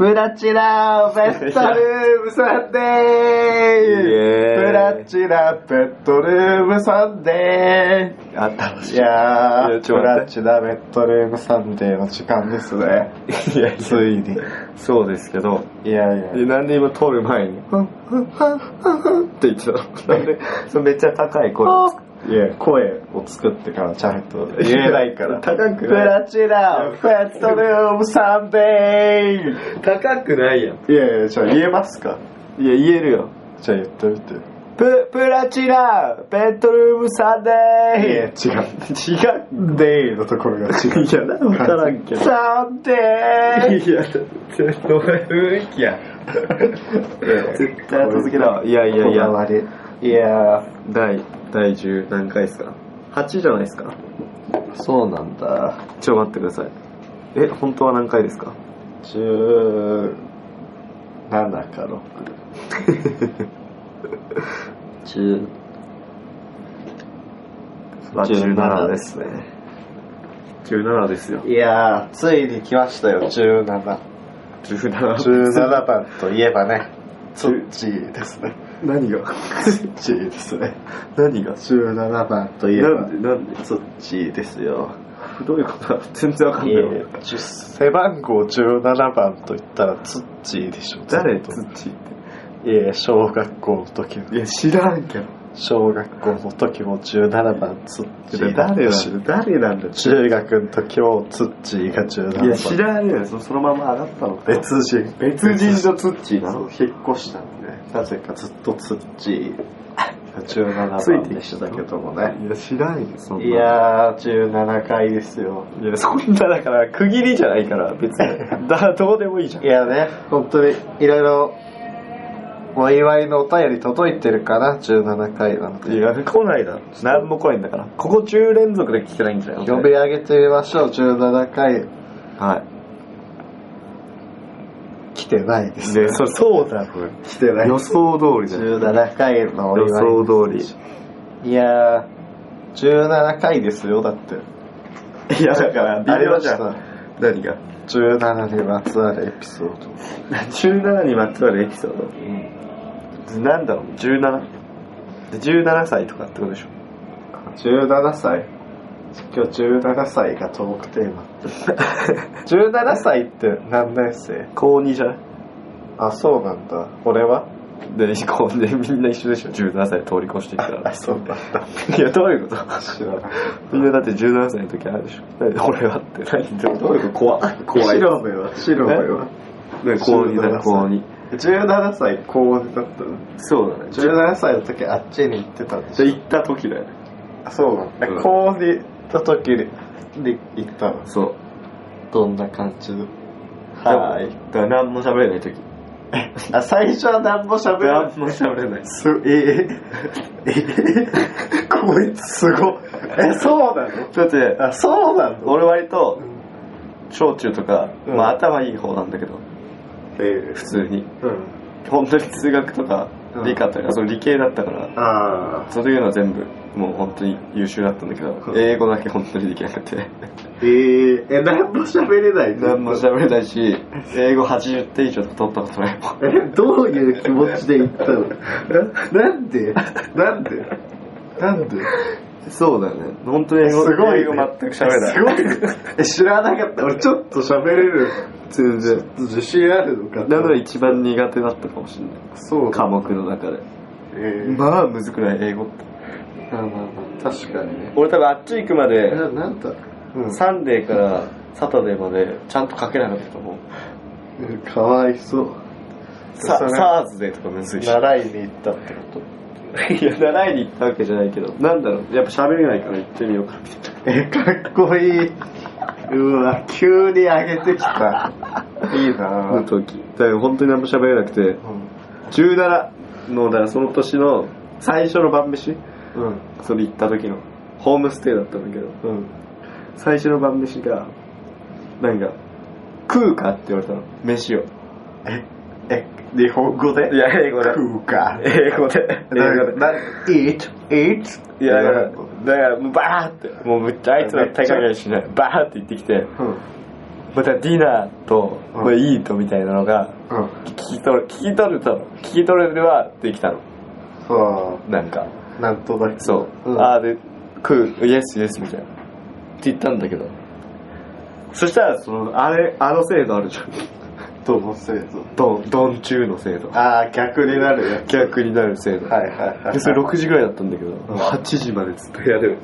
プラチナベッドルームサンデープラチナベッドルームサンデーあったい。やー、プラチナベッドルームサンデーの時間ですね。いやいついに。そうですけど、いやいや。でなんで今撮る前に、ふんふんふんふんって言ってたの？なんで、そのめっちゃ高い声いや、声を作ってからちゃんと言えないから。高くプない？ラチナベッドルームサンデー高くないやん。いやいや、じゃあ言えますか？いや、言えるよ。じゃあ言ってみて。プ、プラチナ、ベッドルームサンデいや、違う。ー違う。デイのところが違う。いや、なんわからんけど。サンデーいや、どういう雰囲気や。絶対後付けだわ。いやいやいこだや、わり。いや第、第10何回ですか ?8 じゃないですか？ー、そうなんだ。ちょ、待ってください。え、本当は何回ですか？17か6。10まあ17ですね。17ですよ。いやー、ついに来ましたよ、17。17。17番といえばね、ツッチーですね。何が？ツッチーですね。何が17番といえばな、んでなんでツッチーですよ。どう。いう。ことだ全然わかんないわ。背番号17番と言ったらツッチーでしょ。誰ツッチーっいや、小学校の時のて。いや、知らんけど。小学校の時も17番ツッチーだ誰っだ誰なんだ中学の時もツッチーが17番いや、知らんよ。そそのまま上がったのか。別人別人のツッチーなのそう引っ越したんでなぜかずっとツッチーが17つい番てきたでしたけどもねいや、知らんよ、そんな。いやー17回ですよいや、そんな、だから、区切りじゃないから、別に。だ、どうでもいいじゃん。いやね本当にいろいろお祝いのお便り届いてるかな？17回なんていや、来ないだろ。何も来ないんだから。ここ10連続で来てないんじゃない呼び上げてみましょう17回は来てないでい。すで、そ、そうだろ。来てない予想通りだよ。17回のお祝予い想通り。いやー17回ですよだっていや、だから、ありました微妙じ。何が？17にまつわるエピソード ?17 にまつわるエピソード？なんだろう、17? で17歳とかってことでしょ？17歳？今日17歳がトークテーマ 17歳って何年生？高2じゃない？あそうなんだ俺は？で、こうね、みんな一緒でしょ？17歳通り越してきたら。あそうなんだいや、どういうこと？知らないみんなだって17歳の時あるでしょ。何俺はって何どういうこと？怖い。怖い。白目は？白目は？ね高2だ、高2。17歳高2だったの？そうだね。17歳の時あっちに行ってたんでしょ？じゃあ行った時だよね。あそうなんだ、うん。高2行った時にに行ったの？そう。どんな感じ？のはーい。だから何も喋れない時。あ最初は何も喋らない。何も喋れない。す、えええこいつすごい。え、そうなの？だって、あ、そうなの？俺割と、小中とか、うん。まあ頭いい方なんだけど、え普通に。うん。本当に数学とかうん理科とか、その理系だったから、ああ。そういうのは全部、もう本当に優秀だったんだけど、うん英語だけ本当にできなくて、えー、え、何も喋れない何も喋れないし、英語80点以上とか取ったことないもん。え、どういう気持ちで言ったの？ななんで？なんで？なんで？そうだよね。本当に英語、すごい、ね。英語全く喋れない。すごいね。え、知らなかった。俺ちょっと喋れる。全然。自信あるのかだから一番苦手だったかもしれない。そう科目の中で。えー、まあ、むずくない、英語って。まあまあまあ、確かにね。俺多分あっち行くまで、ななんだ？うんサンデーからサタデーまでちゃんと書けなかったと思う。うんかわいそう。サーズデーとかむずいし。習いに行ったってこいや、習いに行ったわけじゃないけど、なんだろう、やっぱ喋れないから行ってみようか。とえ、かっこいい。うわ、急に上げてきた。いいなの時。だから本当に何も喋れなくて、うん。17の、だからその年の最初の晩飯うん。それ行った時の、ホームステイだったんだけど、うん。最初の晩飯が、なんか、食うかって言われたの、飯を。え、え、日本語で？いや、英語で。食うか。英語で。英語で。な、eat, eat? いや、だから、だからもうバーって、もうむっちゃあいつら手加減しない。バーって言ってきて、うん。またディナーと、うんまあ、イートみたいなのがうん聞き取る聞き取れたの聞き取れるはできたのそなんかうなんとなくそう、うんああで食うイエスイエスみたいなって言ったんだけどそしたらそのあれあの制度あるじゃんどの制度ドンドン中の制度ああ逆になるや逆になる制度、はいはいはいでそれ6時ぐらいだったんだけど、8時までずっと部屋で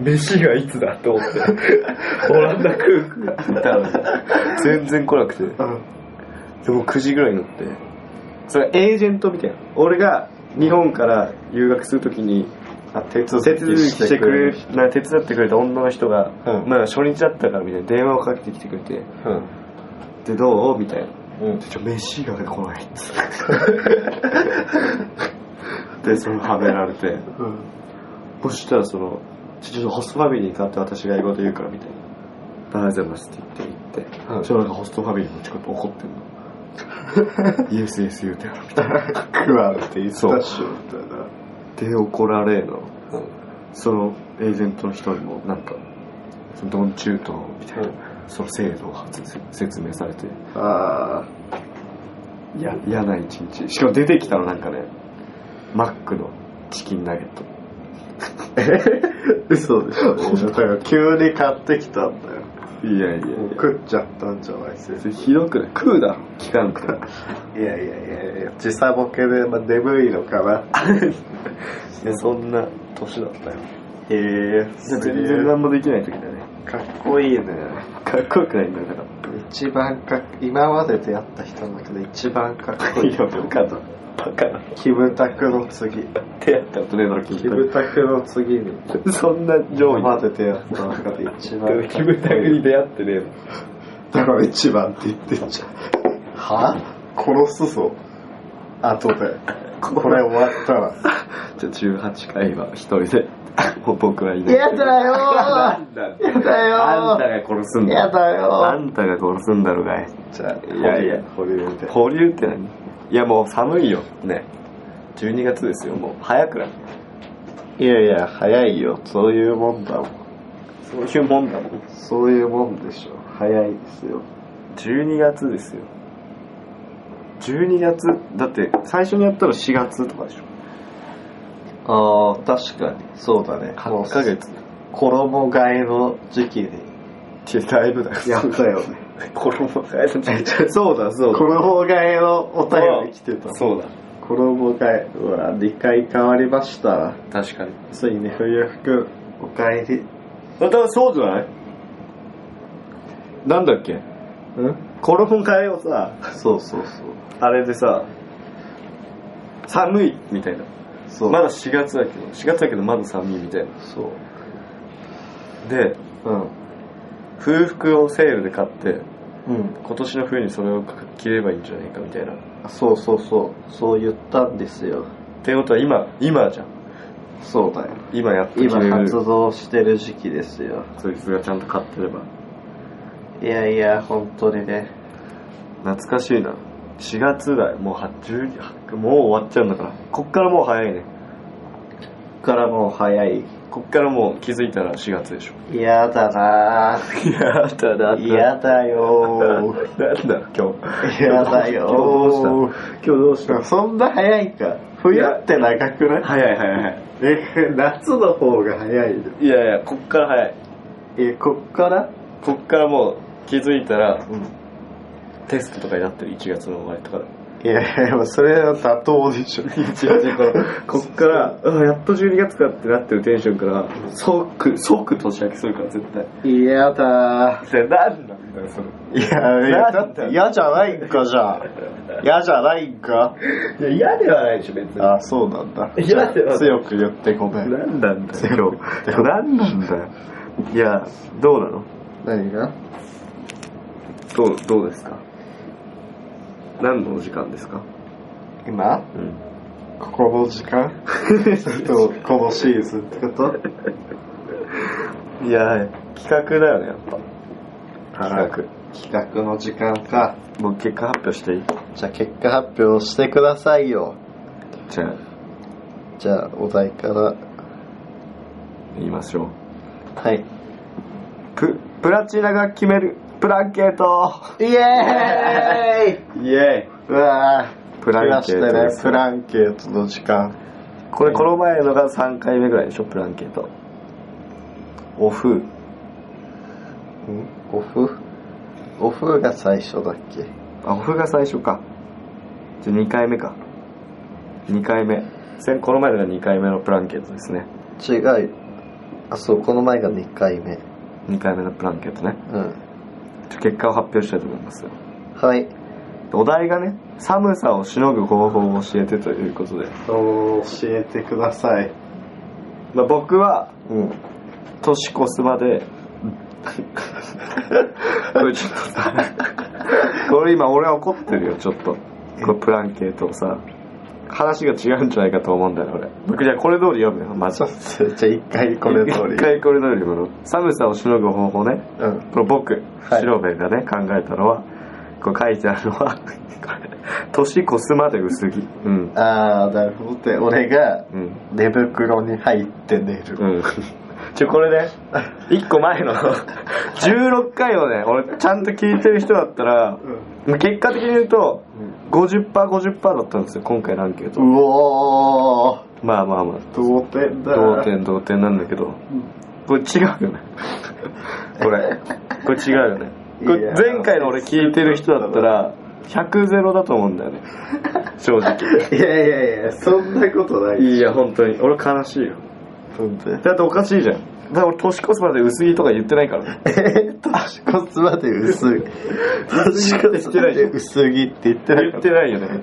飯がいつだと思って。オランダ空空って言ったら全然来なくて。うん。でも9時ぐらいになって。それエージェントみたいな。俺が日本から留学するときにあ手続手続きしてくれな手伝ってくれた女の人が、うん。まあ初日だったからみたいな電話をかけてきてくれて。うん。でどう？みたいなうん。ちょ飯が来ないっつってでそれはめられて。うん。そしたらそのちょっとホストファミリーに代わって私が英語で言うからみたいな「大丈夫です」って言って言って、うん。そなんかホストファミリーのちょっと怒ってんの。イエスイエス言うてやるみたいな。食われていったっしょみたいなで怒られの。そのエージェントの人にもなんかそのドンチュートみたいな、うんその制度を説明されてあいや嫌な一日。しかも出てきたのなんかねマックのチキンナゲット。あ嘘でしょ。だから急に買ってきたんだよ。いやいや食っちゃったんじゃないですやひどくない？食うだろ。聞かなくてもいやいやいやいや時差ボケで、まあ、眠いのかな。いやそんな年だったよ。へえ全然何もできない時だねかっこいいね。かっこよくないんだから。一番かっ今まで出会った人の中で一番かっこいい。いやバカだ。バカだ。キムタクの次。出会ったことねえだろキキムタクの次に。そんな上位今まで出会った中で一番かっこいい。キムタクに出会ってねえの。だから一番って言ってんじゃん。は？殺すぞ。後でこれ終わったら じゃあ18回は一人でもう 僕はいない。やだよなんだやだよあんたが殺すんだ。やだよあんたが殺すんだろが。いじゃあいやいや。保留。で保留って何？いやもう寒いよ。ね。12月ですよもう。早くない？いやいや早いよ。そういうもんだもん。そういうもんだもん。そういうもんでしょ。早いですよ。12月ですよ12月だって最初にやったら4月とかでしょ。ああ確かに。そうだね。8ヶ月。衣替えの時期に。ってだいぶだよ。やったよね。衣替えのそうだそうだ。衣替えのお便り来てた。そうだ。衣替えうわ2回変わりました。確かに。ついに冬服おかえりまたそうじゃない？なんだっけ？うん？衣替えをさ。そうそうそう。あれでさ寒いみたいな。そう。まだ4月だけど4月だけどまだ寒いみたいな。そう。でうん。冬服をセールで買ってうん。今年の冬にそれを着ればいいんじゃないかみたいな。っそうそうそう。そう言ったんですよ。てことは今今じゃん。そうだよ。今やっと着今活動してる時期ですよ。そいつがちゃんと買ってればいやいや本当にね。懐かしいな。4月だよもうは12もう終わっちゃうんだから。こっからもう早いね。こっからもう早い。こっからもう気づいたら4月でしょ。嫌だな。ぁやだだ嫌だよ。ーなんだ今日。嫌だよ。今日どうした？今日どうした？そんな早いか。冬って長くない？早い早い早い。え夏の方が早いよ。いやいやこっから早い。えこっから？こっからもう気づいたらうんテストとかになってる1月の終わりとかで。いやいやそれは妥当でしょ。こっからあやっと12月かってなってるテンションから即即年明けするから絶対。嫌だ。それ何なんだよそれ。いやだだって嫌じゃないんかじゃあ。嫌じゃないんか？いや嫌ではないでしょ別に。あそうなんだ。嫌ではない。強く言ってごめん。何なんだよ。今日何なんだよ。いやどうなの？何が？どうどうですか？何のお時間ですか？今？うん。ここの時間？とこのシーズンってこと？いや企画だよねやっぱ。企企企画の時間か。画もう結果発表していい？じゃあ結果発表してくださいよ。じゃあ。じゃあお題から。言いましょう。はい。ププラチナが決めるプランケート。イエーイ。イエうわープランケートねプランケートの時間。ーこれこの前のが3回目ぐらいでしょプランケート。オフ。ん？オフ？オフが最初だっけ？あオフが最初か。じゃあ2回目か。2回目。先この前のが2回目のプランケートですね。違う。あそうこの前が2回目。2回目のプランケートね。うんじゃあ結果を発表したいと思いますよ。はい。お題がね寒さをしのぐ方法を教えてということで、お教えてください。まあ、僕はうん。年越すまで これちょっとさこれ今俺は怒ってるよちょっと。このプランケートをさ話が違うんじゃないかと思うんだよ俺。僕じゃあこれ通り読むよ。まずちょっとじゃあ一回これ通り。一回これ通り読むの。寒さをしのぐ方法ね。うん。この僕はい。白部がね考えたのはこう書いてあるのは 年越すまで薄着。うん。ああなるほど。で俺がうん。寝袋に入って寝る。うん。ちょ、これね、一個前の、16回をね、俺ちゃんと聞いてる人だったら、結果的に言うと、50%、50%だったんですよ、今回のアンケート。うおーまあまあまあ、同点だ同点同点なんだけど、これ違うよね。これ、これ違うよね。これ前回の俺聞いてる人だったら、100ゼロだと思うんだよね。正直。いやいやいやそんなことないいや、本当に。俺悲しいよ。本当にだっておかしいじゃん。だから俺年越すまで薄着とか言ってないからね。えー、年越すまで薄い年越すまで薄着って言ってなかっ言ったてないよね。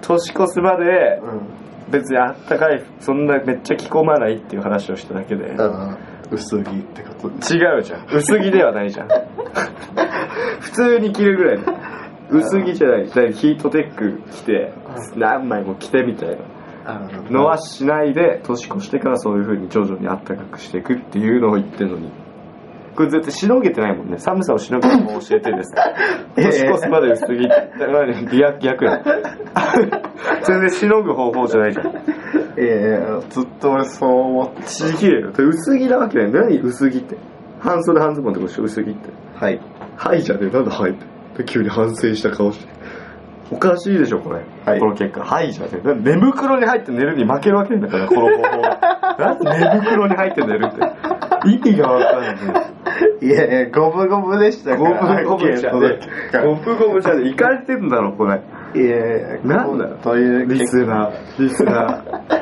年越すまでうん別にあったかい、そんなめっちゃ着込まないっていう話をしただけで。薄着ってこと違うじゃん。薄着ではないじゃん。普通に着るぐらいの。薄着じゃない。ヒートテック着て、何枚も着てみたいなのはしないで、年越してからそういう風に徐々にあったかくしていくっていうのを言ってるのに。これ絶対しのげてないもんね。寒さをしのぐ方法を教えてです。年越すまで薄着って。逆逆やん。全然しのぐ方法じゃないじゃん。いやいやずっと俺そう思ってちげえよ。薄着なわけない。何薄着って。半袖半ズボンってことでしょ薄着って。はいはいじゃねえ。なんだはいって。で急に反省した顔して。おかしいでしょ、これ。はいこの結果。はいじゃねえ。なんで寝袋に入って寝るに負けるわけないんだから、この方法が。寝袋に入って寝るって。意味がわかんない。いやいやゴムゴムでしたかゴらムゴムじゃねえ。ゴムゴムじゃねえ。行かれてんだろ、これ。いやいやなんだよ。というリスナー。リスナー。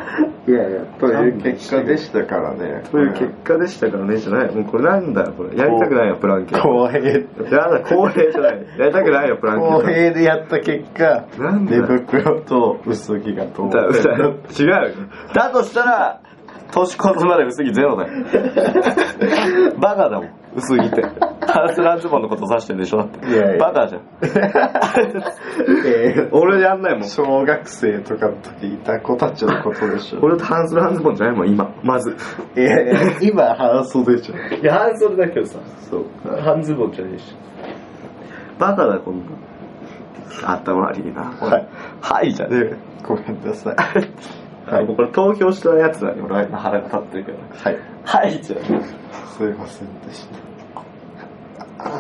いやいやという結果でしたからねという結果でしたからね、じゃない。もうこれなんだよ、これ。やりたくないよ、プランケ。公平やだ、公平じゃない。やりたくないよ、プランケ。公平でやった結果なんだよ寝袋と薄着が同だ点だ違うよだとしたら年越すまで薄着ゼロだよ バカだもん薄着って。ハンスランズボンのこと指してるでしょ？だって。いやいや。バカじゃん。えー俺やんないもん。小学生とかの時いた子たちのことでしょ。俺とハンスランズボンじゃないもん今。まず。いやいや今半袖じゃんい。や半袖だけどさ。そう。半ズボンじゃねえし。バカだこんな頭悪いな。はい。はいじゃねえ。よごめんなさい。はい、もうこれ投票したやつだね。俺は今腹が立ってるけど。はい。はいじゃねすいませんでした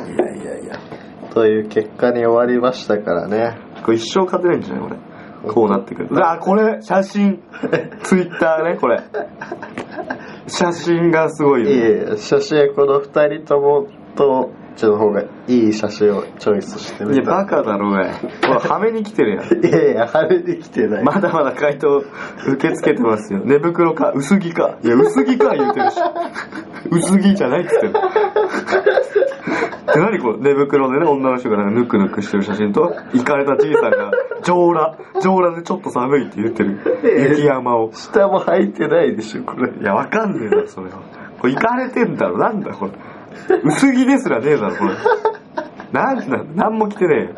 いやいやいや。という結果に終わりましたからね。これ一生勝てないんじゃない？俺こうなってくるうわこれ写真。ツイッターねこれ。写真がすごいよ、いやいや写真はこの二人ともとちの方がいい写真をチョイスしてみた。いやバカだろうがいこれはめに来てるやん。いやいや晴れてきてない。まだまだ回答受け付けてますよ。寝袋か薄着か。いや薄着か言うてるし。薄着じゃないっつってるで何これ寝袋でね女の人がなんかぬくぬくしてる写真と行かれたじいさんが上裸上裸でちょっと寒いって言ってる雪山を下も履いてないでしょこれいや、わかんねえだろ、それは。これ、行かれてんだろ、なんだ、これ。薄着ですらねえだろ、これ。なんだ、なんも着てねえよ。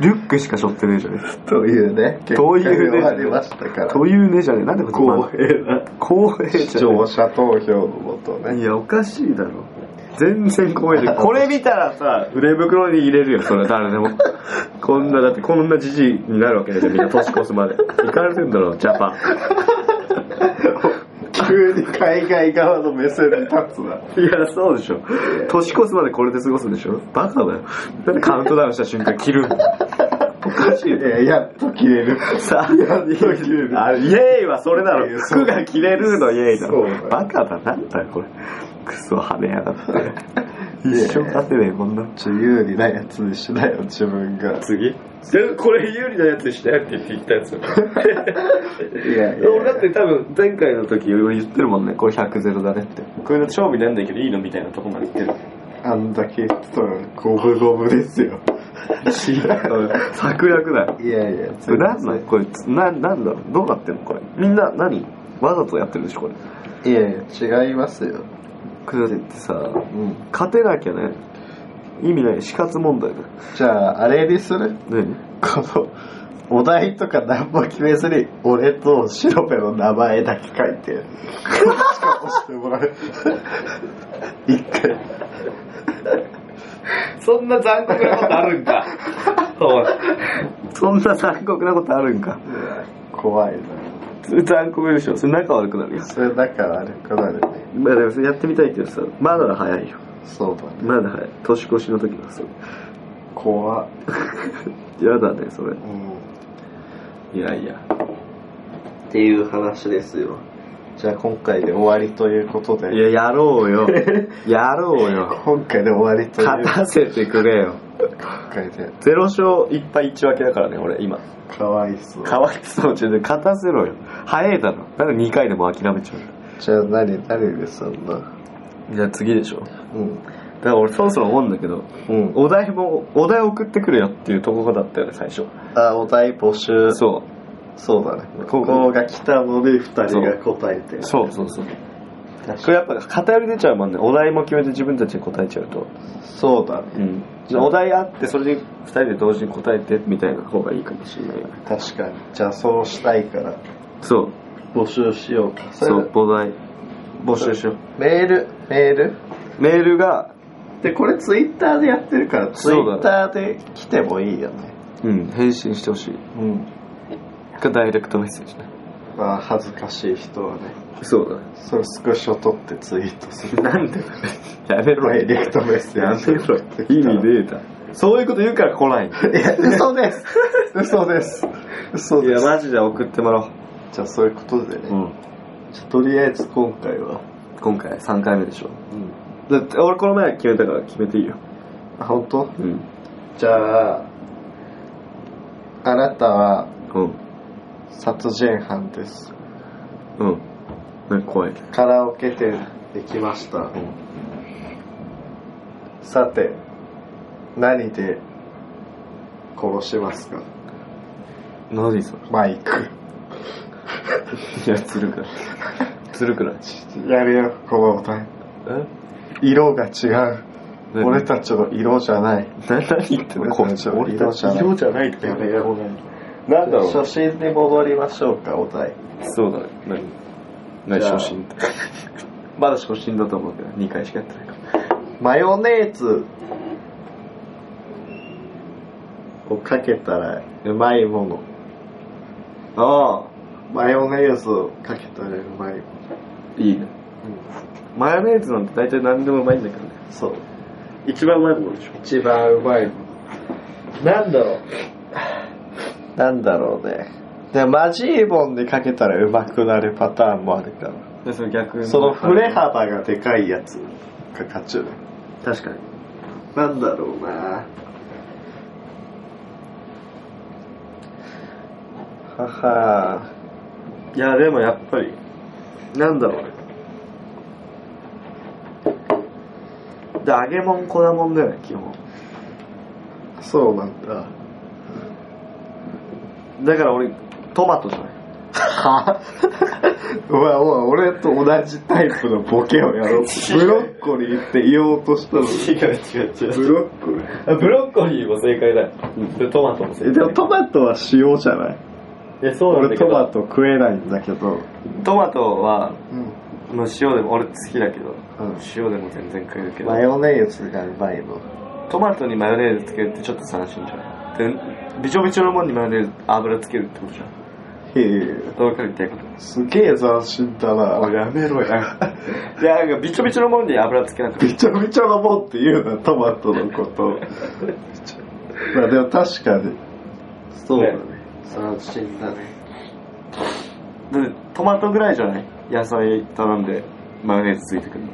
リュックしか背負ってねえじゃねというね結というね果に終わりましたからえ。というねじゃねえ。なんでこ公平な公平視じゃね聴者投票のもとねえ。いや、おかしいだろ。全然公平で。これ見たらさ、腕袋に入れるよ、それ誰でも。こんな、だってこんなじじいになるわけでしょ、みんな年越すまで。行かれてんだろ、ジャパン。急 急に海外側の目線に立つな。いや、そうでしょ。年越すまでこれで過ごすんでしょバカだよ。だってカウントダウンした瞬間切るんだかしいよ。いや、やっと切れる。さあ、やっと切れる。あイエーイはそれだろ服が着れるのイエーイだろ。バカだ、なんだよ、これ。クソ跳ねやがって。一生勝てねえ、こんな。ちょ、有利なやつにしなよ、自分が。次？でこれ有利なやつしてって言って言ったやつ。いやいや俺だって多分前回の時俺言ってるもんね、これ100ゼロだねって。こういうの勝負なんだけどいいのみたいなとこまで言ってる。あんだけ言ってたら、五分五分ですよ。策略だよ。いやいや、これなんなんこれ、な、なんだろう？どうなってんの？これ。みんな何？わざとやってるでしょこれ。いやいや、違いますよ。これだってさ、うん。勝てなきゃね、意味ない死活問題だよ。じゃあ、あれにする？何この、お題とか何も決めずに、俺と白ペの名前だけ書いて、しか押してもらう。一回。そんな残酷なことあるんか？そんな残酷なことあるんか？怖いな。それ残酷でしょ。それ仲悪くなるよ。それだから悪くなるね。まあでもそれやってみたいけどさ、まだ早いよ。そうだね。まだ早い。年越しの時だそれ。怖っ。やだね、それ。うん。いやいや。っていう話ですよ。じゃあ今回で終わりということで。いや、やろうよ。やろうよ。今回で終わりという勝たせてくれよ。今回で。ゼロ勝1敗1分けだからね、俺、今。かわいそう。かわいそう中で勝たせろよ。早いだろ。なんで2回でも諦めちゃうじゃあ何、誰でそんな？じゃあ次でしょ。うん。だから俺そろそろ思うんだけど、うん。お題も、お題送ってくれよっていうところだったよね、最初。あ、お題募集。そそうだね。こうここが来たので二人が答えてう。。そうそうそう。これやっぱ偏り出ちゃうもんね。お題も決めて自分たちで答えちゃうと。そうだね。うん。お題あって、それで2人で同時に答えてみたいな方がいいかもしれないよね。確かに。じゃあそうしたいからそう。募集しようか。それそう、お題。募集しよう。メール、メールメールが、で、これツイッターでやってるから、ツイッターで来てもいいよね。うん、返信してほしい。うん。か、ダイレクトメッセージね。まあ、恥ずかしい人はね。そうだね。それスクショ撮ってツイートする。なんでだやめろダイレクトメッセやージ。めろ意味ねえだ。そういうこと言うから来ないいや、嘘です。嘘です。嘘いや、です。マジで送ってもらおう。じゃあそういうことでね。うん。じゃあとりあえず今回は。今回3回目でしょ。うん。だって、俺この前決めたから決めていいよ。あ、本当？うん。じゃあ、あなたはうん。殺人犯です。うん。ね、怖い。カラオケ店できました。うん。さて、何で殺しますか？何それ？マイク。いや、ずるくない。ずるくない。やるよ、このお題。え？色が違う。何俺たちの色じゃない。な何言ってんの？こっちの色じゃないってやめよなんだろう。初心に戻りましょうか、お題。そうだね。何？何初心って？まだ初心だと思うけど、2回しかやってないから。マヨネーズをかけたらうまいもの。ああ、マヨネーズをかけたらうまいもの。いいね。マヨネーズなんて大体何でもうまいんだけどね。そう。一番うまいものでしょ。一番うまいもの。なんだろう。なんだろうね。で、マジーボンでかけたらうまくなるパターンもあるから。で、その逆その振れ幅がでかいやつが勝ちね。確かに。なんだろうなははいや、でもやっぱり、なんだろうね。で、揚げ物、粉物だよね、基本。そうなんだ。だから俺、トマトじゃない。は？お前、お前、俺と同じタイプのボケをやろう。ブロッコリーって言おうとしたのに。違う違う違ブロッコリー？ブロッコリーも正解だよ。で、トマトも正解。えでもトマトは塩じゃない？いや、そうなんだ俺けど。トマト食えないんだけど。トマトは、うん。もう塩でも俺好きだけど、うん塩でも全然食えるけどマヨネーズがうまいの。トマトにマヨネーズつけるってちょっと斬新じゃんでびちょびちょのもんにマヨネーズ油つけるってことじゃんへえ。わかるってことすげえ斬新だな。やめろや。いや、なんかびちょびちょのもんに油つけなくて。びちょびちょのもんって言うな、トマトのこと。まあでも確かに。そうだね。斬新だね。でトマトぐらいじゃない？野菜頼んでマヨネーズついてくるの。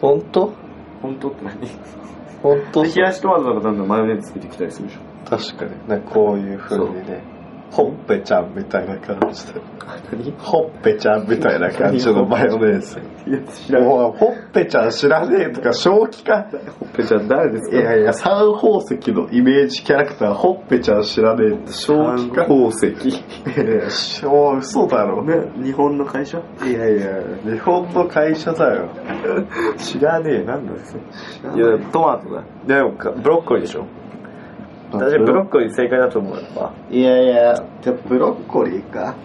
本当？本当って何？本当？冷やしトマトとかどんどんマヨネーズついてきたりするでしょ。確かにね、こういう風にね。ほっぺちゃんみたいな感じで。何？ほっぺちゃんみたいな感じのマヨネーズ。いや、知らん。もう、ほっぺちゃん知らねえとか、正気か。ほっぺちゃん誰ですか？いやいや、三宝石のイメージキャラクター、ほっぺちゃん知らねえって正気か。宝石。いやいや、しょ嘘だろ。ね、日本の会社？いやいや、日本の会社だよ。知らねえ、なんだですいや、トマトだ。でも、ブロッコリーでしょ？私、ブロッコリー正解だと思うよ、やっぱ。いやいや、じゃあブロッコリーか？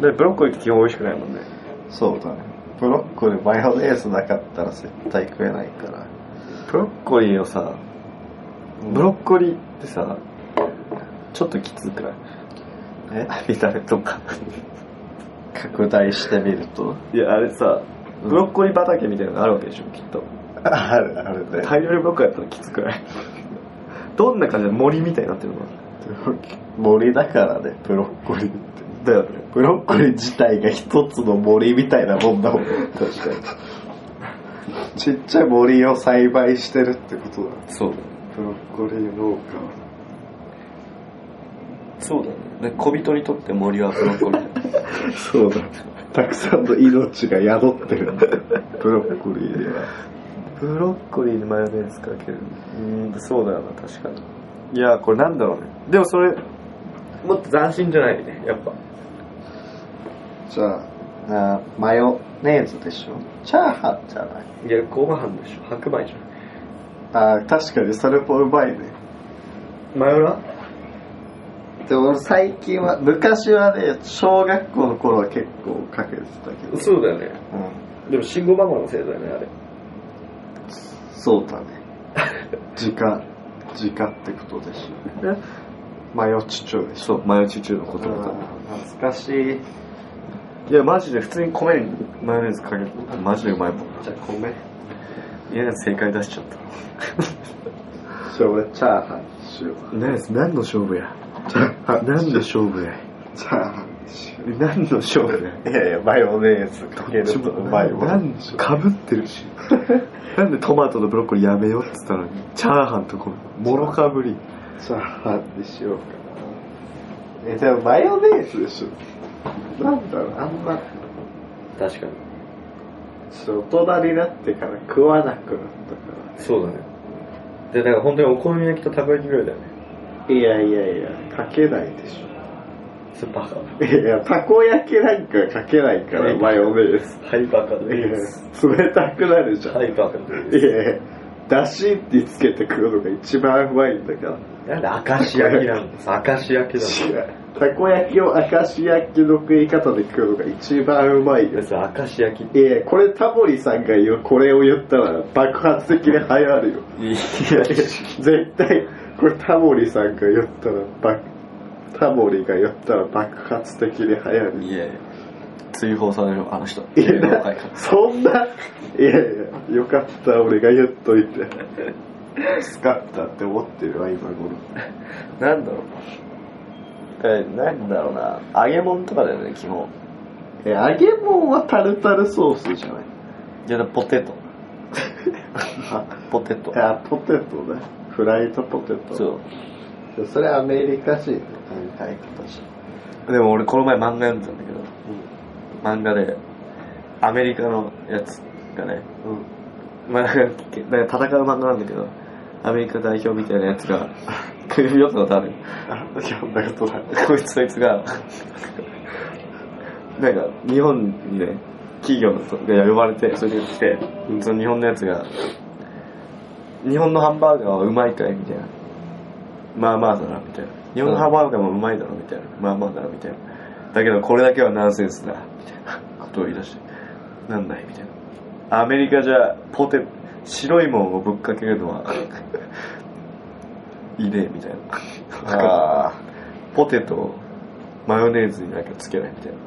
で、ブロッコリーって基本美味しくないもんね。そうだね。ブロッコリーマヨネーズなかったら絶対食えないから。ブロッコリーをさ、ブロッコリーってさ、ちょっときつくない？え見た目とか。拡大してみると。いや、あれさ、ブロッコリー畑みたいなのがあるわけでしょ、きっと。あるあるね。大量にブロッコリーやったらきつくない？どんな感じで森みたいになってるの？森だからね、ブロッコリーって。だよね。ブロッコリー自体が一つの森みたいなもんだもん。確かに。ちっちゃい森を栽培してるってことだ。そうだね。ブロッコリー農家。そうだね。で小人にとって森はブロッコリーだ。そうだ。たくさんの命が宿ってるんだ。ブロッコリーでは。ブロッコリーにマヨネーズかける。うん、そうだよな、確かに。いや、これなんだろうね。でもそれ、もっと斬新じゃないね、やっぱ。じゃあ、あマヨネーズでしょチャーハンじゃない？いや、ご飯でしょ。白米じゃあー確かにそれもうまいね。ん。マヨラ？でも最近は、昔はね、小学校の頃は結構かけてたけど。そうだよね。うん。でも、信号ママのせいだよね、あれ。そうだね。時間、時間ってことでしょ。マヨチチョでしょ。そう、マヨチュチュのことだから。懐かしい。いや、マジで普通に米にマヨネーズかけるとマジでうまいもん。じゃあ米。いや、正解出しちゃった。じゃあ俺チャーハンにしよう。何何の勝負や？チャーハン。何の勝負や？チャーハンにしよ何の勝負や？う。いやいや、マヨネーズかけるとうまいもん。かぶってるし なんでトマトとブロッコリーやめようっつったのに？チャーハンとこもろかぶりチャーハンにしようかな。え、でもマヨネーズでしょ。なんだろう、あんま、確かにちょっと大人になってから食わなくなったかそうだねでだから本当にお好み焼きとたこ焼きぐらいだよねら。いやいやいや、かけないでしそれバカょ。いや、たこ焼きなんかかけないから、マヨネーズ。はいバカいや、冷たくなるじゃん。はいバカいやいや、だしってつけて食うのが一番うまいんだから。なんで明石焼きなんです？明石焼きだ違う。たこ焼きを明石焼きの食い方で食うのが一番うまいよ。明石焼き？いやこれタモリさんが言う、これを言ったら爆発的に流行るよ。いや絶対、これタモリさんが言ったら爆、タモリが言ったら爆発的に流行る。いやいや追放されるあの人いやそんな、いやいや、よかった、俺が言っといて。使ったって思ってるわ、今頃。なんだろうえなんだろうな揚げ物とかだよね基本え、揚げ物はタルタルソースじゃないいやポテト ポテトいや、ポテトね。フライドポテト。そうそれアメリカ人の考え方じでも俺この前漫画読んでたんだけど漫画でアメリカのやつがねゃん。うん。まあなんか戦う漫画なんだけどアメリカ代表みたいなやつが 読んだことあるあ、読んだことない。こいつそいつがなんか日本にね企業が呼ばれてそれで来てその日本のやつが日本のハンバーガーはうまいかいみたいなまあまあだなみたいな。日本のハンバーガーもうまいだろみたいな。まあまあだなみたいな。だけどこれだけはナンセンスだみたいなことを言い出して。なんだいみたいな。アメリカじゃポテ白いもんをぶっかけるのはい いねみたいな。あポテトマヨネーズになんかつけないみたいな。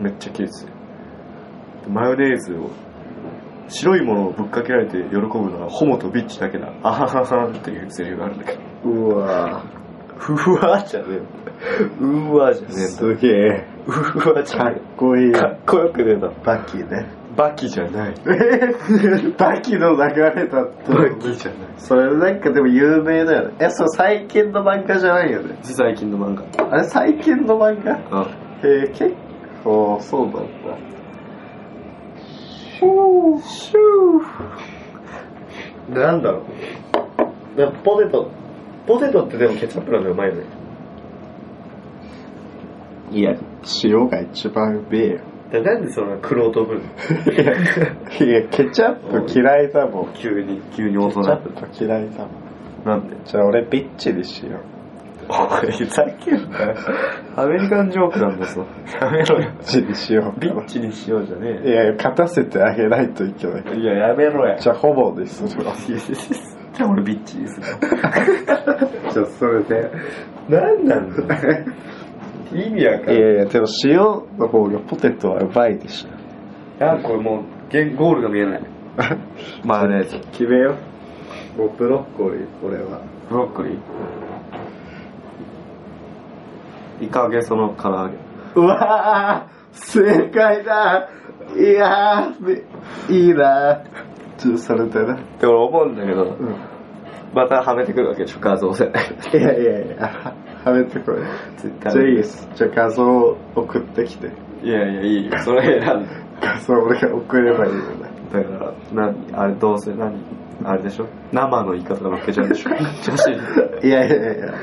めっちゃキレててマヨネーズを白いものをぶっかけられて喜ぶのはホモとビッチだけだあはははっていうセリフがあるんだけどうわふわじゃねえうわじゃねえすげえ。うわじゃかっねこいいえ。かっこよくねえだバキね。バキじゃない バキの流れだった。バキじゃないそれなんかでも有名だよね。え、そう最近の漫画じゃないよね。最近の漫画あれ最近の漫画？あへえ、結構そうなんだ。シューなんだろうなポテトポテトってでもケチャップなんでうまいよねいや、塩が一番うめえよ。でなんでそのクロート分いや、いやケチャップ嫌いだもん。急に急に大人ケチャップ嫌いだもん。なんで？じゃあ俺ビッチにしよう。ふざけんなよアメリカンジョークなんだぞやめろよビッチにしよう。ビッチにしようじゃねいや、勝たせてあげないといけない。えいややめろやじゃあほぼでするわ。じゃあ俺ビッチにするじゃあそれで。なんなんだよ意味わかんないいやいや、でも塩の方がポテトはうまいでしょ。あこれもうゲゴールが見えないマヨネーズ決めよう。もうブロッコリー、俺は。ブロッコリー？イカゲソの唐揚げうわー正解だいやいいなちょっとそれだな。って俺思うんだけどうん。またはめてくるわけでしょ画像でいやいやいや、ははめてこれ。じじゃあいいです。じゃあ画像送ってきて。いやいやいいよそれ選んで画像俺が送ればいいよね。だから何あれどうせ何あれでしょ？生のイカとか乗っけちゃうでしょ？女 子いやいやいや。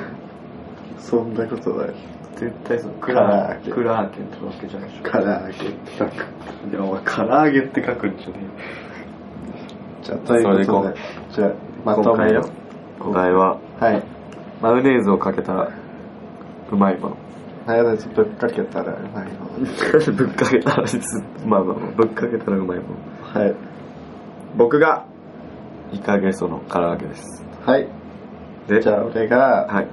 そんなことない。絶対そうクラ唐揚げークラーケンとか乗っけちゃうでし唐揚げって書く。ょいやお前唐揚げって書くんじゃねじゃあ、ということで。じゃあ、えまとめよ今回ははい。マヨネーズをかけたらうまいものマヨネーズぶっかけたらうまいの。ぶっかけたらまあまあまあぶっかけたらうまいものはい。僕がイカゲソの唐揚げですはい。でじゃあ、俺が、はい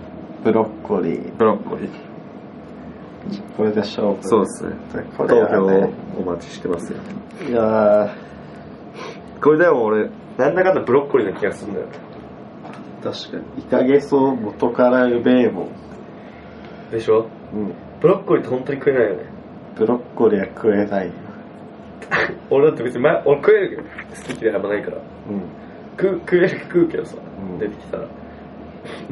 ブロッコリー。ブロッコリーこれで勝負。そうですねこ投票れはね。お待ちしてますよいやこれでも俺なんだかんだブロッコリーな気がするんだよー、確かに。イカゲソ元からうめえもん。でしょ？うん。ブロッコリーって本当に食えないよねブロッコリーは食えないよ。俺だって別に前俺食えるけど好き嫌いあんまないからうん。食う食える食うけどさ、うん出てきたら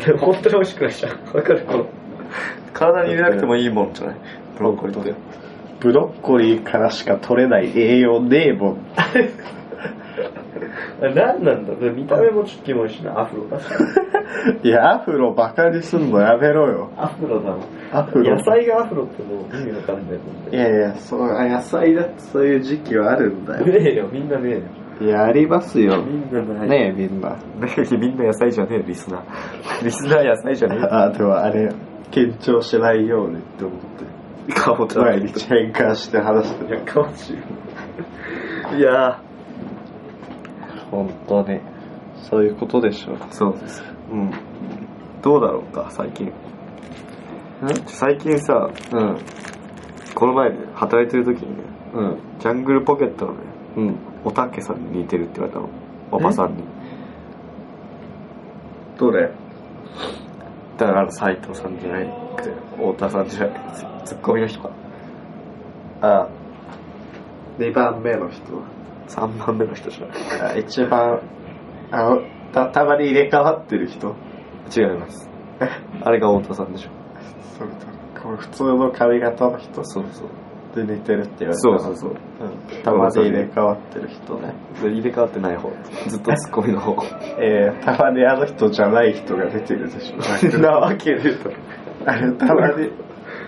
でも本当に美味しくないじゃんわかる？この 体に入れなくてもいいもんじゃない？ブロッコリーってブロッコリーからしか取れない栄養ねえもん。何なんだ？見た目もちょっとキモいしな。アフロだし。いや、アフロバカにすんのやめろよ。アフロだもんアフロ。野菜がアフロってもう意味わかんないもんね。いやいや、そう、あ野菜だってそういう時期はあるんだよ。ねえよ。みんなねえよ。いや、ありますよ。みんなない。ねえ、みんな。ねえみんな野菜じゃねえよリスナー。リスナー野菜じゃねえよ。あ、でもあれ、緊張しないようにって思って。顔と毎日変換して話してる。やかましいいや本当に。そういうことでしょ。ーそうですうん。どうだろうか最近最近さうん。この前ね働いてる時にねうん。ジャングルポケットのねうん。おたけさんに似てるって言われたのおばさんにどれ？だ。からあの斎藤さんじゃなくて太田さんじゃなくてツッコミの人かあ、2番目の人。3番目の人じゃなくて一番、あの、た、たまに入れ替わってる人。違いますあれが太田さんでしょそれと、これ普通の髪型の人そうそうで似てるって言われたそうそうそう。うん。たまに入れ替わってる人ね。入れ替わってない方。ずっとツッコミの方。えー、たまにあの人じゃない人が出てるでしょ。なわけでと。あれ、たまに、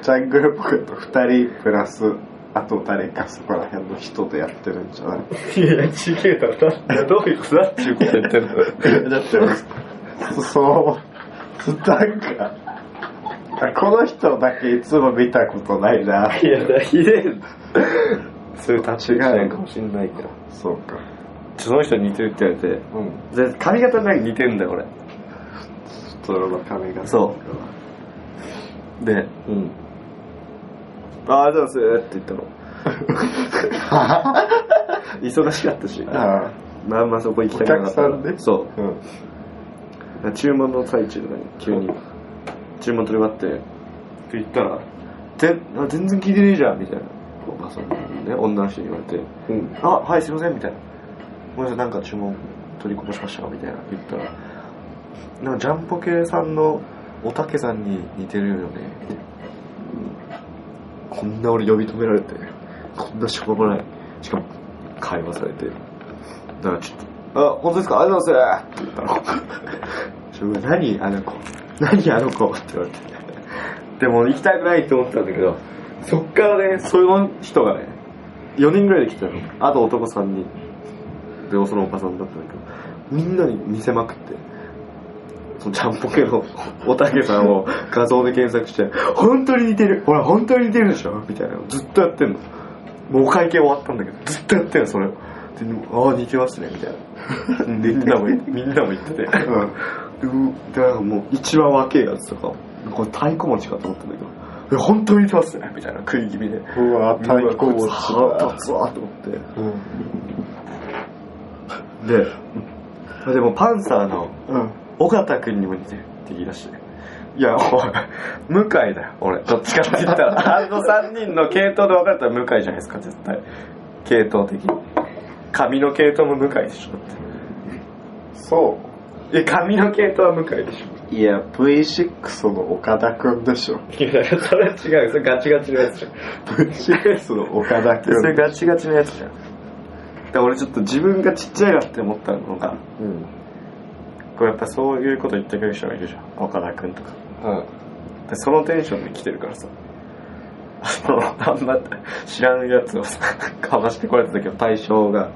ジャングルポケット2人プラス、あと誰かそこら辺の人でやってるんじゃない？いやちげえだろなどういうことだっていうこと言ってんの。い やだって、そう、なんか、あこの人だけいつも見たことないな。いやだひでえんだそういう立ち違いかもしんないけどそうか。その人に似てるって言われてうん。で髪型なんか似てるんだよ俺普通の髪型。そで、うん。ああ、どうすって言ったの。忙しかったし。あまあんまそこ行きたくなかったお客さんねそあ。うん。う。注文の最中でね、急に。注文取り終わって、って言ったら、ぜあ全然聞いてねえじゃんみたいな。おばさんにね、女の人に言われて、うん。あ、はい、すいません、みたいな。ごめんなさい、なんか注文取りこぼしましたみたいな言ったら、なんかジャンポケさんのおたけさんに似てるよね。こんな俺呼び止められて、こんなしょうもない、しかも会話されて、だからちょっと、あ、本当ですか？ありがとうございますって言ったの。ちょ何？あの子。何あの子って言われて。でも行きたくないって思ったんだけど、そっからね、その人がね、4人ぐらいで来たの。あと男3人。で、そのおばさんだったんだけど、みんなに見せまくって、そのちゃんぽけのおたけさんを画像で検索して、本当に似てるほら、本当に似てるでしょみたいなのずっとやってんの。もうお会計終わったんだけど、ずっとやってんの、それを。ああ、似てますね、みたいな。みんなも、みんなも言ってて。うん。で、なんかもう、一番若いやつとか、これ太鼓持ちかと思ったんだけど、本当に似てますね、みたいな食い気味で。うわ、太鼓持ちだ。立つわと思って。うん。で、でもパンサーのうん。尾形くんにも似てるって言い出して。いや、おい、向井だよ、俺。どっちかって言ったら。あの3人の系統で分かれたら向井じゃないですか、絶対。系統的に。髪の系統も向井でしょ、だって。そえ、髪の系統は向井でしょ。う。いや、V6 の岡田くんでしょ。いや、それは違う。それガチガチのやつじゃん。V6 の岡田くそれん。ガチガチのやつじゃん。だから俺ちょっと自分がちっちゃいなって思ったのが、うん。これやっぱそういうこと言ってくる人がいるじゃん。岡田くんとか。うん。でそのテンションで来てるからさあのあんま知らぬやつをさかましてこられた時の対象が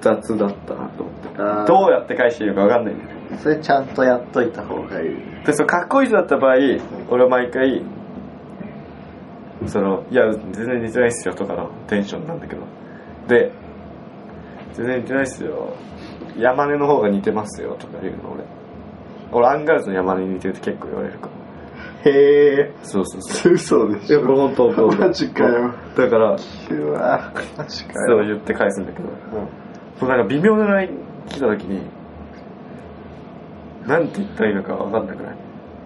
雑だったなと思ってどうやって返していいのか分かんないんだよねそれちゃんとやっといた方がいい。でそのかっこいい人だった場合俺は毎回そのいや全然似てないっすよとかのテンションなんだけどで全然似てないっすよ山根の方が似てますよとか言うの俺俺アンガールズの山根に似てるって結構言われるからへえ。そうそうそう嘘でしょ。本当本当マジかよ。だからうわ、マジかよ。そう言って返すんだけどうん。そうなんか微妙なライン来た時になんて言ったらいいのか分かんなくない？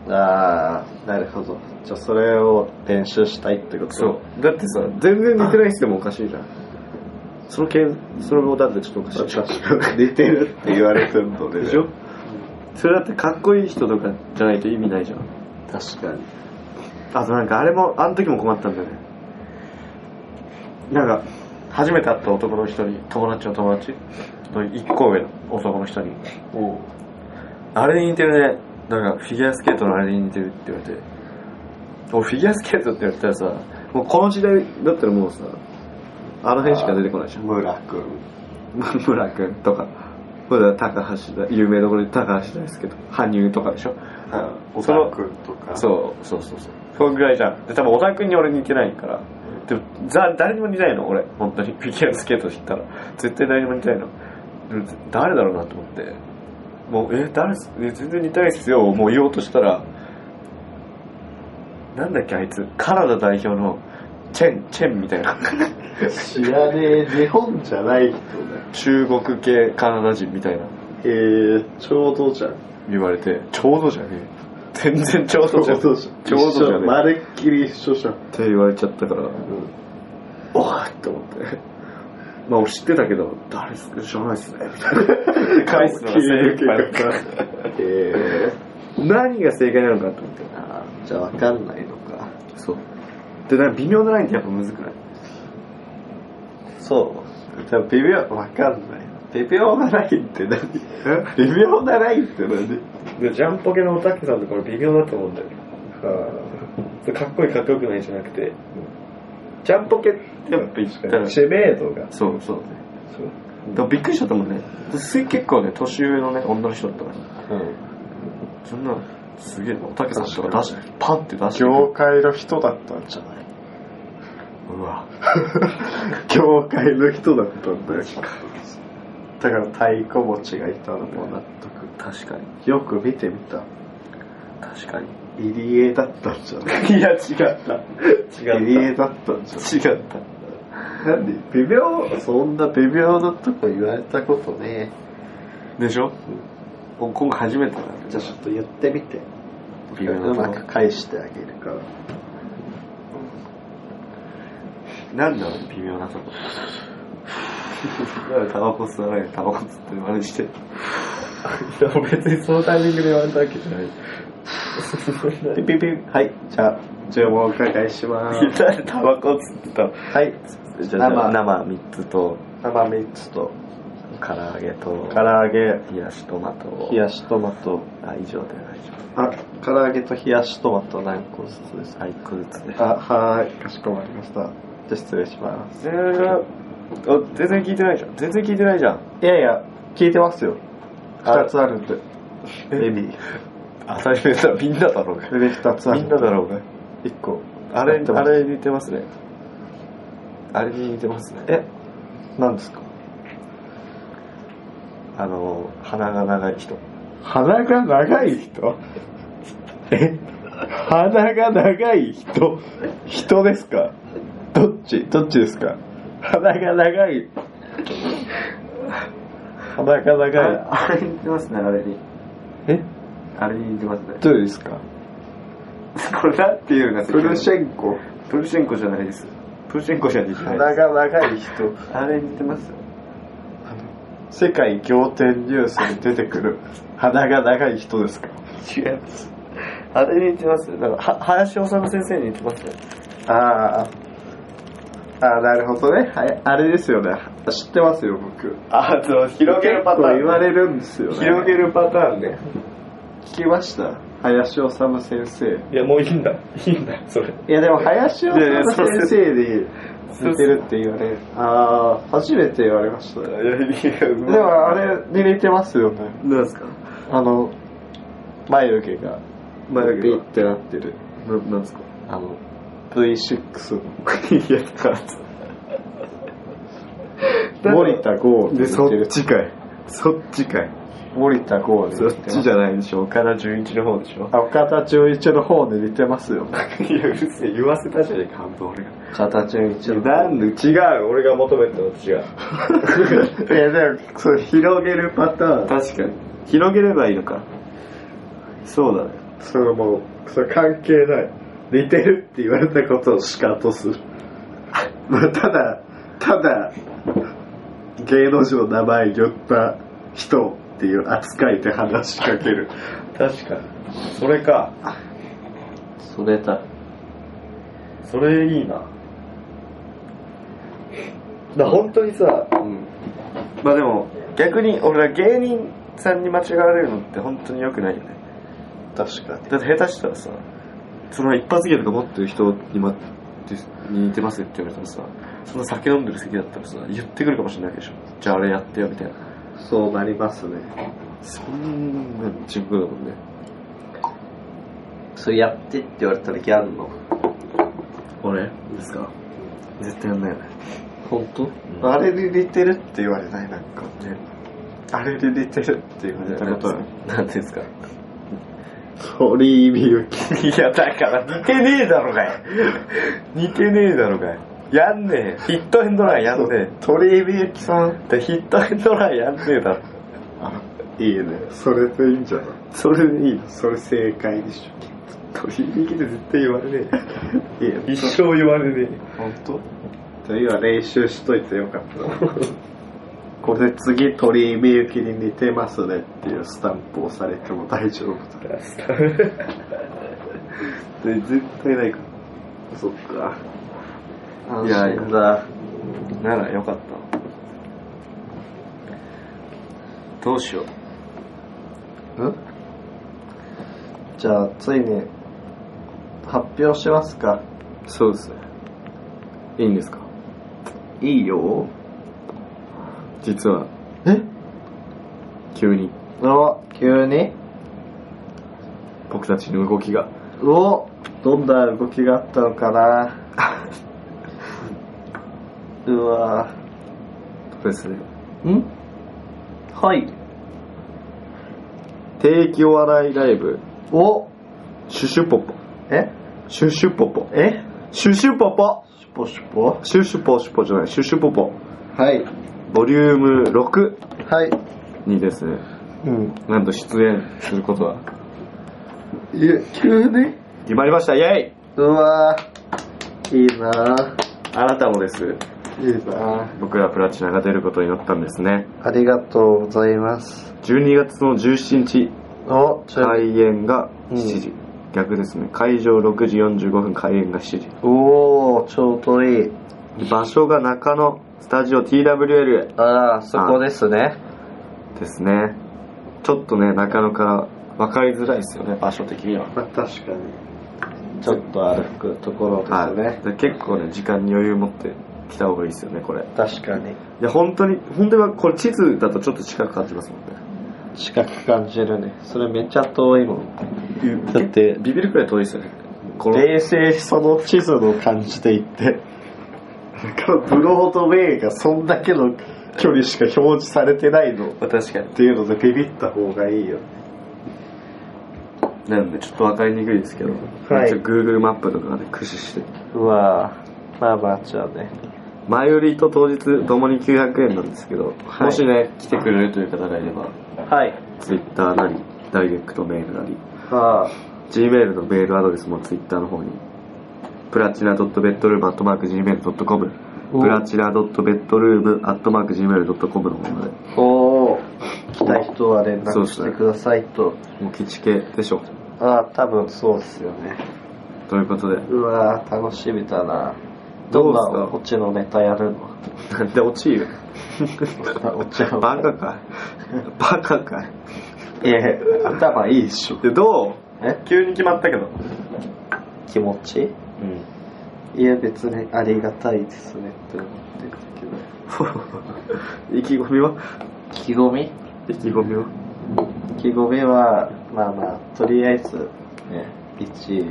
ああ、なるほど。じゃあそれを練習したいってこと？そう。だってさ全然似てない人でもおかしいじゃん。その系それもだってちょっとおかしい確かに似てるって言われてるので、でしょ？それだってかっこいい人とかじゃないと意味ないじゃん。確かに。あとなんかあれもあの時も困ったんだよね。なんか初めて会った男の人に友達の友達の一個上の男の人にあれに似てるね。なんか、フィギュアスケートのあれに似てるって言われて。俺、フィギュアスケートって言ったらさ、もうこの時代だったらもうさ、あの辺しか出てこないじゃん。村くん。村君とか、まだ高橋だ、有名どころで高橋ですけど、羽生とかでしょ。小その田くんとか。そう、そうそうそう。そのぐらいじゃん。で、多分小田君に俺似てないから。でも、ざ誰にも似てないの、俺。本当に。フィギュアスケート知ったら。絶対誰にも似てないの。誰だろうなと思って。もう、え、誰っす、え、全然似てないっすよ。もう言おうとしたら、なんだっけ、あいつ。カナダ代表の、チェン、チェンみたいな。知らねえ、日本じゃない人だよ。中国系カナダ人みたいな。えー、ちょうどじゃん。言われて、ちょうどじゃねえ。全然ちょうどじゃん。ちょうどじゃん。ちょうどじゃねえ。まるっきり一緒じゃん。って言われちゃったから、おわって思って。まあ俺知ってたけど、誰っすか？知らないっすね。みたいな。返すのが精一杯だった。えー、何が正解なのかと思って。あーじゃあわかんないのか。そう。で、なんか微妙なラインってやっぱむずくない？そう。じゃあ微妙、わかんない。微妙なラインって何？微妙なラインって何？で、ジャンポケのおたけさんとか俺微妙だと思うんだよね。かっこいいかっこよくないじゃなくて、ジャンポケってやっぱ言ったら、知名度が。そうそうね。でもびっくりしちゃったもんね。す結構ね、年上のね、女の人だったから、うん。そんな、すげえな、おたけさんとか出し、パンって出して。業界の人だったんじゃない？うわ。業界の人だったんだよ。だから太鼓持ちがいたのも納得。確かに。よく見てみた。確かに。入江だったんじゃない？いや、違った。違入江だったんじゃ違った。ないなんで微妙そんな微妙なとこ言われたことねでしょ？今回初めてだね。じゃあちょっと言ってみて微妙うまくなとこ。返してあげるからなんだろう、微妙なとこ。タバコ吸わないでタバコ吸ってる真似して。でも別にそのタイミングで言われたわけじゃない。ピピピはい。じゃあ注文お伺いします。タバコ吸ってた。のはい。じゃあ生。生3つと、生3つと。唐揚げと、唐揚げ。冷やしトマトを。冷やしトマト。あ、以上で大丈あ唐揚げと冷やしトマト何個ずつです夫。はい、クルツで。あはーい。かしこまりました。じゃあ失礼します。全然、あ全然聞いてないじゃん。全然聞いてないじゃん。いやいや聞いてますよ。あ2つあるんで。エビ当たり前だ、みんなだろうが。エビ2つある。みんなだろうが。1個。あれ、あれ似てますね。あれに似てますね。え？何ですか？あの、鼻が長い人。鼻が長い人？え？鼻が長い人？人ですか？どっち？どっちですか？鼻が長い鼻が長いあれに似てますね、あれに。え？あれに似てますね。どれですか？これなんていうのがプルシェンコプルシェンコじゃないです。プルシェンコじゃない鼻です。が長い人あれに似てます世界仰天ニュースに出てくる鼻が長い人ですか？違います。あれに似てます。なんか、は、林修先生に似てますね。ああああなるほどね。はい。あれですよね。知ってますよ僕。あ、そう、広げるパターン、結構言われるんですよね。広げるパターンね。聞きました？林修先生。いや、もういいんだ。いいんだ、それ。いやでも林修先生で似てるって言われる。ああ初めて言われましたでもあれに似てますよね。なんですか？あの眉毛が眉毛が。ピッてなってる。な、なんですか？あの V6 のいや、だから、森田剛で、そっちかい。そっちかい。森田剛にそっちじゃないでしょ。岡田准一の方でしょ？あ岡田准一の方に似てますよ いや、うるせえ、言わせたじゃねえか、半分俺が。岡田准一のなんで、違う、俺が求めてたのと違う。いやでもそれ広げるパターン確かに。広げればいいのか。そうだね。それもうそれ関係ない似てるって言われたことをシカトするまあただただ芸能人の名前言った人っていう扱いで話しかける確かに。それか。それだそれいいな。だ本当にさ、うんまあでも、逆に俺ら芸人さんに間違われるのって本当に良くないよね。確かにだって下手したらさ、その一発芸とか持ってる人に,、ま、に似てますって言われたらさ、その酒飲んでる席だったらさ、言ってくるかもしれないでしょ。じゃああれやってよみたいな。そうなりますね。そんな自分だもんね。それやってって言われたらやるの？俺？ですか？絶対やんないよね。本当、ん。あれに似てるって言われないなんか。ね。あれに似てるって言われたことある。なんでですか？鳥居みゆきいや、だから似てねえだろがい。似てねえだろがい。やんねえ。ヒットエンドランやんねえ。鳥居みゆきさんでヒットエンドランやんねえだろ。あいいねそれでいいんじゃない？それでいい。それ正解でし取り引きで絶対言われねょいいよえ。一生言われね本当？じゃあ今練習しといてよかったこれ次鳥居みゆきに似てますねっていうスタンプをされても大丈夫だえ。絶対ないかそっかいや安心だら。ならよかった。どうしよう。ん？じゃあついに発表しますかそうですね。いいんですか？いいよ実は、え？急に。お。急に？僕たちの動きが。お。どんな動きがあったのかな？うわ。そうですね。ん？はい。定期お笑いライブ。お。シュシュポポ。え？シュシュポポ。え？シュシュポポ。シュポシュポ？シュシュポシュポじゃない、シュシュポポ。はい。ボリューム6はい。にですね、うん。なんと出演することはいや、急に？決まりました。イェイうわーいいなぁ。あなたもです。いいなぁ。僕らプラチナが出ることになったんですね。ありがとうございます。12月の17日、開演がうん7時。逆ですね。会場6時45分、開演が7時。おー、ちょうどいい。場所が中野スタジオ TWL ああ、そこですね。ですね。ちょっとね、中野から分かりづらいですよね、場所的には。まあ、確かに。ちょっと歩くところですはい。ね。で結構ね、時間に余裕持って来た方がいいですよね、これ。い確かに。や、本当に、本当にこれ地図だとちょっと近く感じますもんね。近く感じるね。それめっちゃ遠いもん。だって、ビビるくらい遠いですよね。冷静にその地図の感じで行って、ブロードウェイがそんだけの距離しか表示されてないの確かに。ていうのでビビった方がいいよ。なんでちょっと分かりにくいですけど、はい Google マップとかで駆使して。うわぁ。まあまあ、じゃあね。前売りと当日ともに900円なんですけど、はいもしね、来てくれるという方がいれば、はい。Twitter なり、ダイレクトメールなり、あ Gmail のメールアドレスも Twitter の方に、プラチナ .bedroom.gmail.com おプラチナ .bedroom.gmail.com の方まで、あ。おー。来た人は連絡してくださいと。もう基地系でしょああ、多分そうですよね。ということで、うわぁ、楽しみだな。どんなオチのネタやるの？なんで落ちるオチのバカかいバカかいいや、頭いいでしょ。で、どう？え？急に決まったけど。気持ち？うん。いや、別にありがたいですねって思ってるけど。意気込みは？意気込み？意気込みは？意気込みは、まあまあ、とりあえず、ね、1位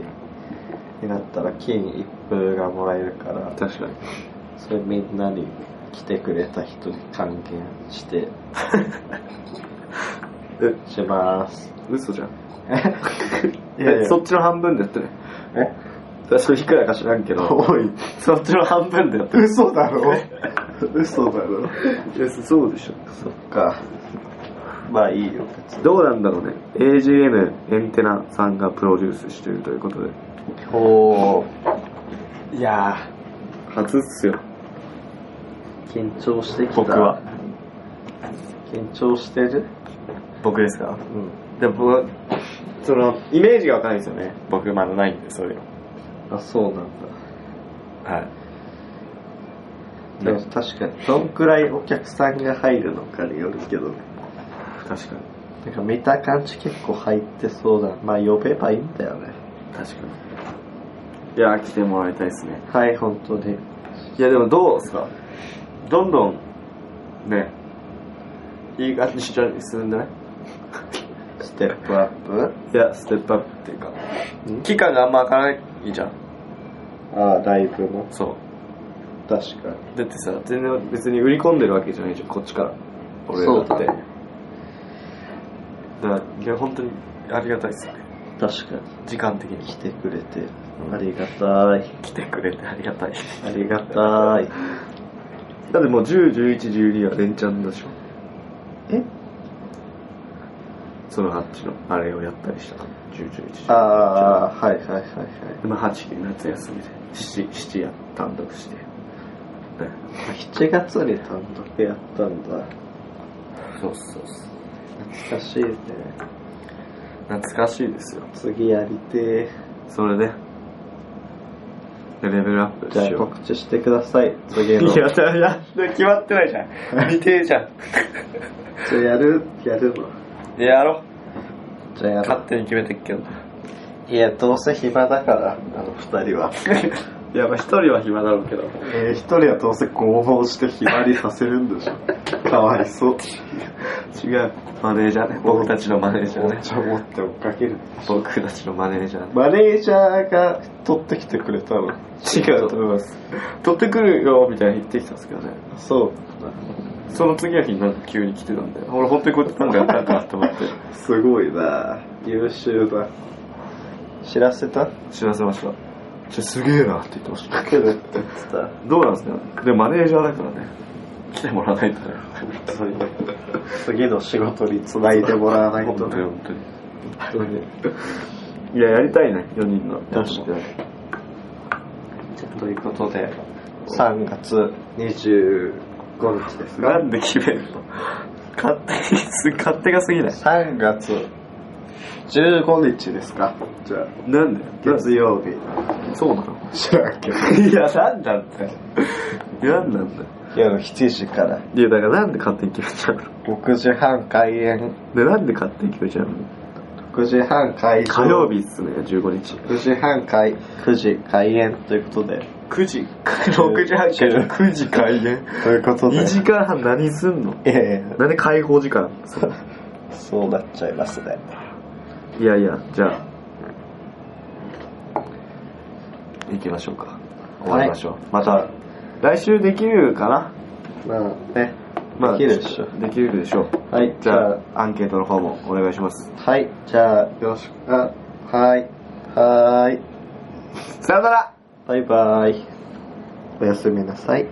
になったら金一封がもらえるから、確かに。それみんなに来てくれた人に還元して、え、します。嘘じゃん。いやそっちの半分でやってね。え？私いくらか知らんけど。おい、そっちの半分でやってる。嘘だろ 嘘だろいやそうでしょ。そっか。まあいいよ。どうなんだろうね。AGN エンテナさんがプロデュースしているということで。おー。いや初っすよ。ー、緊張してきた。僕は。緊張してる？僕ですか？うん。でも僕は、その、イメージがわかんないですよね。僕まだないんで、そういうの。あ、そうなんだ。はい。でも確かに、どんくらいお客さんが入るのかによるけどね。確かに。なんか見た感じ結構入ってそうだ。まあ呼べばいいんだよね。確かに。いや、来てもらいたいですね。はい、本当に。いや、でもどうですか？どんどん、ね、いい感じに進んでない？ステップアップいや、ステップアップっていうか、期間があんま開かないじゃん。ああ、ライブも。そう。確かに。だってさ、全然別に売り込んでるわけじゃないじゃん、こっちから。俺らだって。だから、いや、本当にありがたいですよね。確かに。時間的に。来てくれて、ありがたい。来てくれてありがたい。ありがたい。だってもう10、11、12は連チャンだしょ。えそのハッチのあれをやったりしたから。10、11、12。ああ、はいはいはいはい。でまあ、8、9夏休みで、7、7や単独して。ね、7月に単独やったんだ。そうそうそう。懐かしいね。懐かしいですよ。次やりてそれで、でレベルアップー。じゃあ。告知してください。次の。いや、だいや、決まってないじゃん。未定じゃん。じゃあやる？やるの？いややろじゃあ。勝手に決めてっけど。いや、どうせ暇だから、あの二人は。いや、まあ一人は暇だろうけど。えー、一人はどうせ合法して暇にさせるんでしょ。かわいそう。違う。マネージャーね。僕たちのマネージャーね。じゃあ持って追っかける。僕たちのマネージャーね。マネージャーが取ってきてくれたの。違うと思います。取ってくるよ、みたいに言ってきたんですけどね。そう。その次の日になんか急に来てたんで、俺本当にこうやってなんかやったんかなと思って。すごいな。優秀だ。知らせた？知らせました。ちょすげえなって言ってました。来るって言ってた。どうなんですか？でマネージャーだからね。来てもらわないとね次の仕事につないでもらわないと本当にね。本当に。いややりたいね。4人の。確かに。ということで、3月25日です。かなんで決めるの？勝手にす勝手が過ぎない ?3 月15日ですか。じゃあ、なんで？月曜日。そうなの？知らんけど。いやなんだってなんなんだよ。夜7時から。いやだからなんで勝手に決めちゃうの？6時半開演。でなんで勝手に決めちゃうの？6時半開場。火曜日っすね15日。9時半開、9時開演。ということで。9時。6時半から9時開演。ということで。2時間半何すんの？いやいや。なんで開放時間？そうなっちゃいますね。いやいやじゃあ。行きましょうか。終わりましょう、また来週できるかな？まあね、まあできるでしょ。できるでしょう。はい、じゃあアンケートの方もお願いします。はい、じゃあ、よろし。く、あ、はい、はーい、さよなら。バイバイ。おやすみなさい。